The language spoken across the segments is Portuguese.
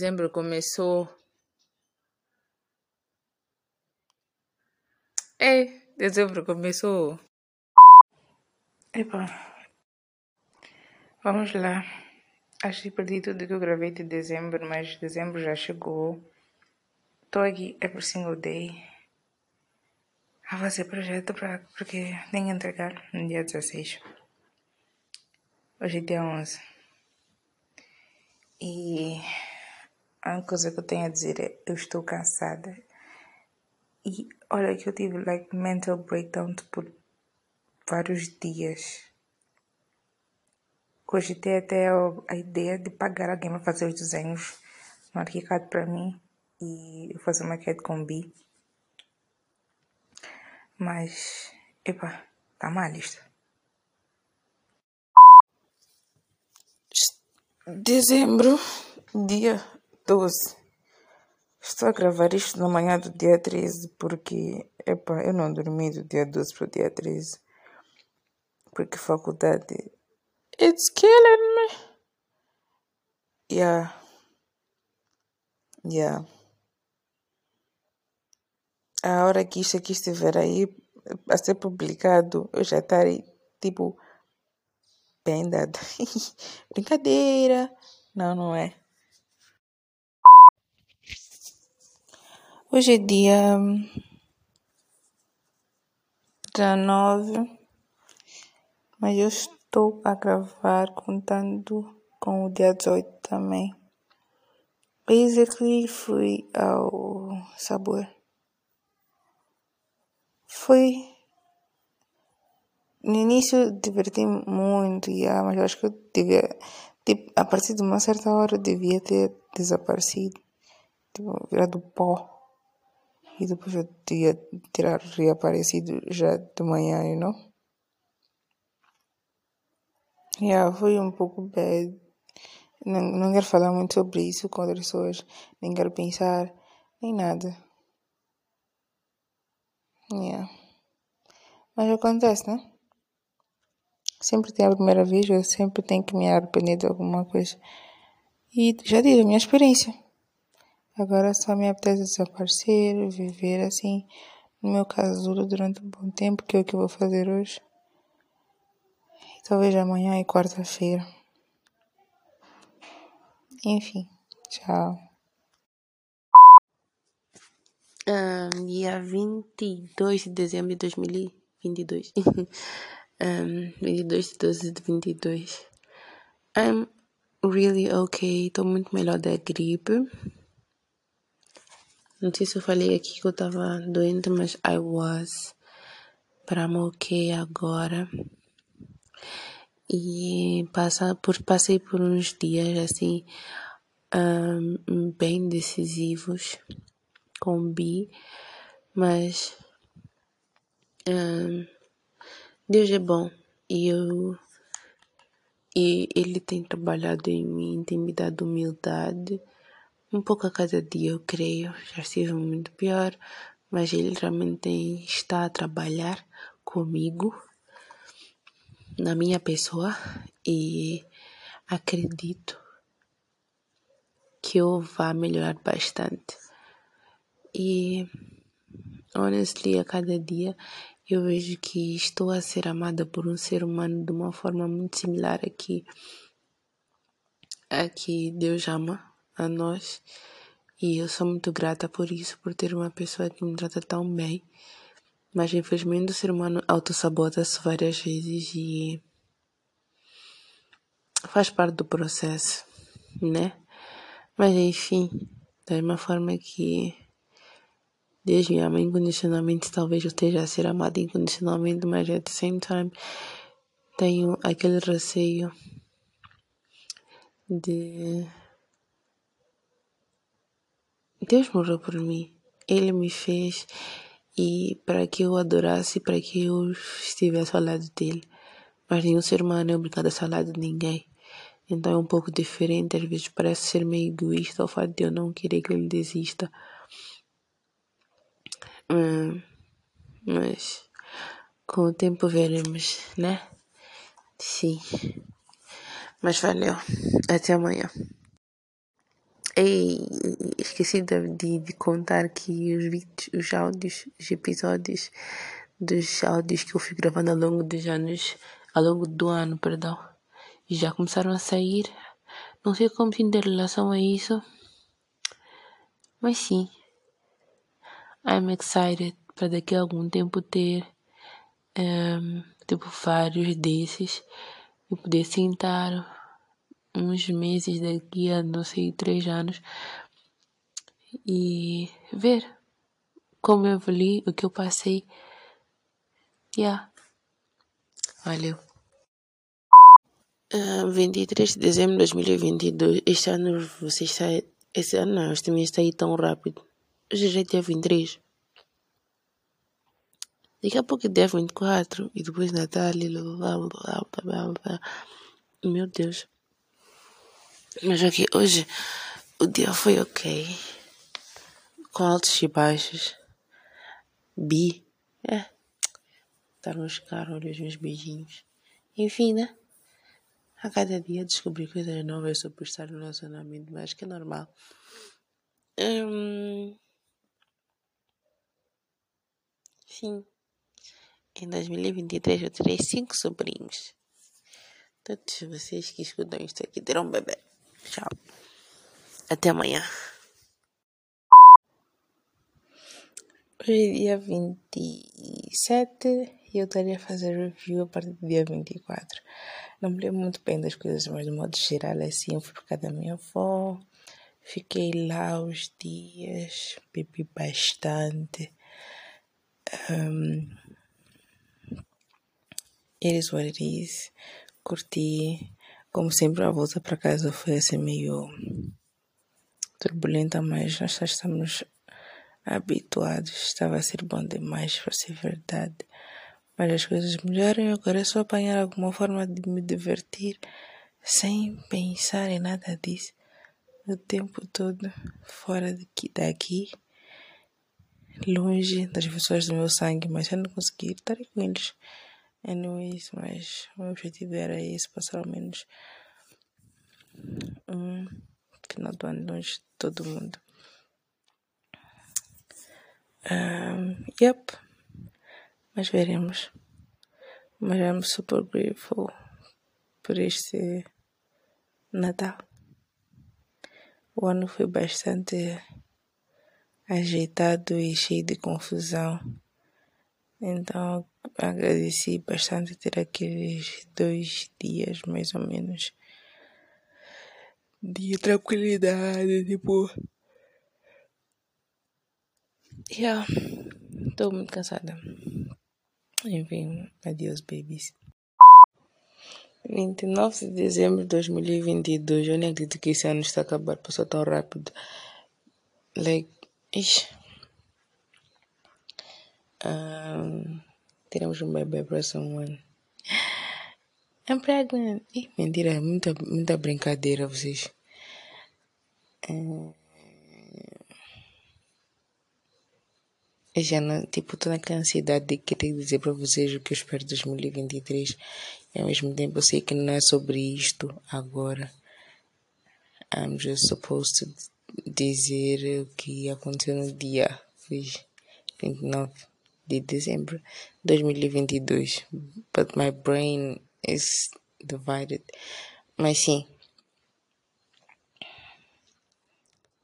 Dezembro começou. É, dezembro começou. Epa. Vamos lá. Que perdi tudo que eu gravei de dezembro, mas dezembro já chegou. Tô aqui every single day a fazer projeto pra, porque tem que entregar no dia 16. Hoje é dia 11. E a única coisa que eu tenho a dizer é eu estou cansada. E olha que eu tive like mental breakdown por vários dias. Cogitei até a ideia de pagar alguém para fazer os desenhos no arquicad para mim e fazer uma maquete com bi. Mas, epa, tá mal isto. Dezembro, dia 12. Estou a gravar isto na manhã do dia 13 porque, epa, eu não dormi do dia 12 para o dia 13. Porque faculdade. It's killing me. Yeah. Yeah. A hora que isto aqui estiver aí a ser publicado, eu já estarei tipo bem dado. Brincadeira. Não, não é. Hoje é dia 19, mas eu estou a gravar contando com o dia 18 também. Basically, fui ao sabor. Foi. No início diverti-me muito, yeah, mas eu acho que eu devia. Tipo, a partir de uma certa hora eu devia ter desaparecido. Tipo, virado pó. E depois eu devia ter reaparecido já de manhã, you know? Yeah, foi um pouco bad. Não, não quero falar muito sobre isso com outras pessoas. Nem quero pensar, nem nada. Yeah. Mas acontece, né? Sempre tem a primeira vez, eu sempre tenho que me arrepender de alguma coisa. E já disse a minha experiência. Agora só me apetece desaparecer, viver assim, no meu casulo durante um bom tempo, que é o que eu vou fazer hoje. Talvez amanhã e quarta-feira. Enfim, tchau. Um, dia 22 de dezembro de 2022. um, 22 de 12 de 22. I'm really okay. Estou muito melhor da gripe. Não sei se eu falei aqui que eu tava doente, mas I was. I'm okay agora. E passa, por, passei por uns dias assim, um, bem decisivos com bi, mas um, Deus é bom e eu e ele tem trabalhado em mim, tem me dado humildade, um pouco a cada dia eu creio, já estive muito pior, mas ele realmente está a trabalhar comigo, na minha pessoa e acredito que eu vá melhorar bastante. E honestly, a cada dia eu vejo que estou a ser amada por um ser humano de uma forma muito similar a que, a que Deus ama a nós. E eu sou muito grata por isso, por ter uma pessoa que me trata tão bem. Mas infelizmente o ser humano autossabota-se várias vezes e faz parte do processo, né? Mas enfim, da mesma forma que Deus me ama incondicionalmente, talvez eu esteja a ser amado incondicionalmente, mas at the same time tenho aquele receio de Deus morreu por mim. Ele me fez e para que eu adorasse, para que eu estivesse ao lado dele. Mas nenhum ser humano é obrigado a estar ao lado de ninguém. Então é um pouco diferente, às vezes parece ser meio egoísta o fato de eu não querer que ele desista. Hum, mas com o tempo veremos, né? Sim. Mas valeu. Até amanhã. Ei, esqueci de, de, contar que os vídeos, os áudios, os episódios dos áudios que eu fui gravando ao longo dos anos, ao longo do ano, perdão, já começaram a sair. Não sei como sinto em relação a isso, mas sim, I'm excited para daqui a algum tempo ter um, tipo vários desses e poder sentar uns meses daqui a não sei três anos e ver como eu evolui, o que eu passei. Yeah. Valeu. Uh, 23 de dezembro de 2022. Este ano você está. Esse ano não, este mês está aí tão rápido. Hoje já é dia 23. Daqui a pouco é dia 24 e depois Natal e blá blá blá blá blá. Meu Deus. Mas aqui hoje o dia foi ok. Com altos e baixos. Bi. É. Estar nos caros, olha os meus beijinhos. Enfim, né? A cada dia descobri coisas novas sobre estar no relacionamento, mas que é normal. Hum... Sim. Em 2023 eu terei cinco sobrinhos. Todos vocês que escutam isto aqui terão um bebê. Tchau. Até amanhã. Hoje é dia 27 e eu estaria a fazer review a partir do dia 24. Não me lembro muito bem das coisas, mas de modo geral, assim, eu fui por causa da minha avó. Fiquei lá os dias, bebi bastante. Um, it is what it is. Curti. Como sempre, a volta para casa foi assim meio turbulenta, mas nós já estamos habituados. Estava a ser bom demais, para ser verdade. Mas as coisas melhoram agora é só apanhar alguma forma de me divertir sem pensar em nada disso. O tempo todo fora daqui, daqui longe das pessoas do meu sangue, mas eu não conseguir estar com eles Anyways, mas o meu objetivo era esse, passar ao menos um final do ano longe de todo mundo. Um, yep, mas veremos. Mas I'm super grateful por este Natal. O ano foi bastante ajeitado e cheio de confusão. Então agradeci bastante ter aqueles dois dias mais ou menos de tranquilidade, tipo. Yeah, estou muito cansada. Enfim, adeus, babies. 29 de dezembro de 2022. Eu nem acredito que esse ano está a acabar, passou tão rápido. Like, ixi. Um, teremos um bebê próximo ano. I'm pregnant. Ih, mentira, muita, muita brincadeira vocês. Uh, eu já não, tipo, tô naquela ansiedade de querer dizer para vocês o que eu espero de 2023 e ao mesmo tempo eu sei que não é sobre isto agora. I'm just supposed to dizer o que aconteceu no dia 29 de dezembro de 2022. But my brain is divided. Mas sim.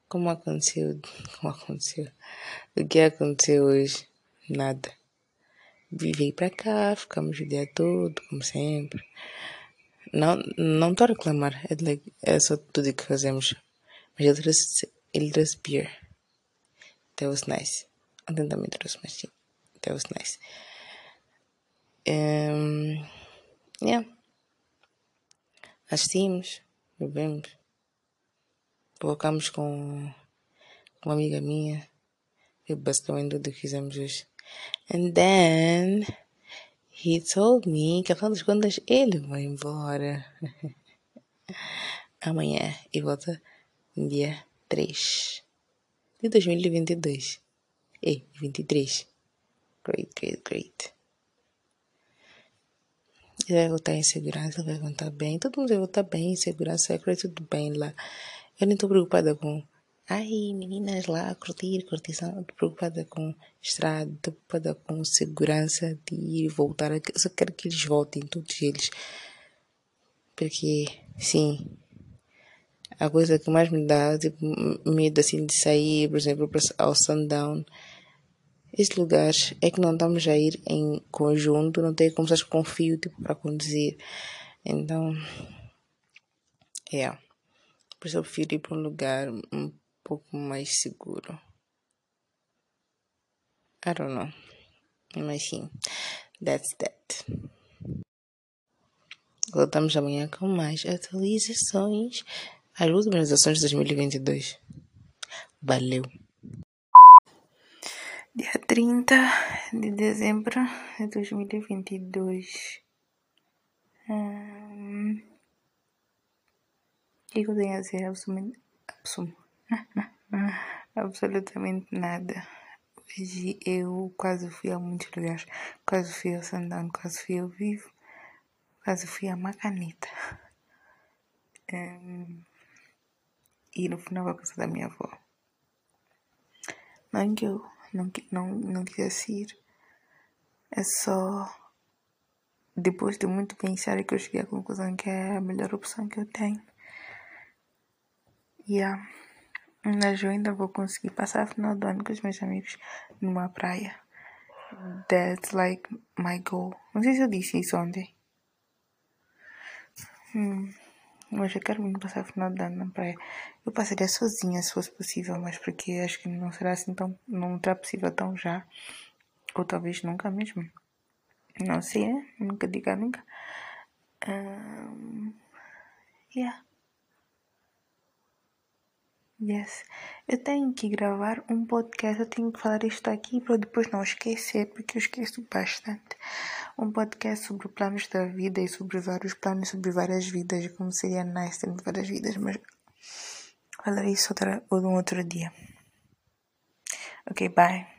Como aconteceu? Como aconteceu? O que aconteceu hoje? Nada. Vivei para cá, ficamos o dia todo, como sempre. Não não estou a reclamar, é, é só tudo que fazemos. Mas ele trouxe, ele trouxe beer. That was nice. Ontem também trouxe, mas sim. That was nice. Um, yeah. Assistimos, bebemos. Colocamos com uma amiga minha. E basicamente tudo que fizemos hoje. And then he told me que afinal das contas ele vai embora amanhã e volta dia 3 de 2022. E 23. Great, great, great. Ele vai voltar em segurança, vai voltar bem. Todo mundo vai voltar bem em segurança, vai correr tudo bem lá. Eu nem estou preocupada com. Ai, meninas lá a curtir, curtição. Estou preocupada com estrada, estou preocupada com segurança de ir e voltar. Eu só quero que eles voltem, todos eles. Porque, sim, a coisa que mais me dá tipo, medo assim de sair, por exemplo, ao sundown. Esse lugar é que não estamos a ir em conjunto, não tem como com fio tipo, para conduzir. Então, é. Yeah. Por isso eu prefiro ir para um lugar um pouco mais seguro. I don't know. Mas sim, that's that. Voltamos amanhã com mais atualizações. As últimas atualizações de 2022. Valeu! Dia 30 de dezembro de 2022. Hum, o que eu tenho a dizer? Absolutamente, absolutamente nada. Hoje eu quase fui a muitos lugares. Quase fui ao Sandão, quase fui ao Vivo, quase fui a Macaneta. Um, e no final a casa da minha avó. Não que eu não, não, não quisesse ir. É só depois de muito pensar que eu cheguei à conclusão que é a melhor opção que eu tenho. Yeah. Mas eu ainda vou conseguir passar a final do ano com os meus amigos numa praia. That's like my goal. Não sei se eu disse isso ontem. Hum. Mas eu quero muito passar o final do ano na praia. Eu passaria sozinha se fosse possível, mas porque acho que não será assim tão. não será possível tão já. Ou talvez nunca mesmo. Não sei, né? Nunca diga nunca. Um, yeah. Yes. Eu tenho que gravar um podcast, eu tenho que falar isto aqui para depois não esquecer, porque eu esqueço bastante. Um podcast sobre planos da vida e sobre vários planos, sobre várias vidas, como seria nice ter várias vidas, mas falarei isso outra, ou um outro dia. Ok, bye.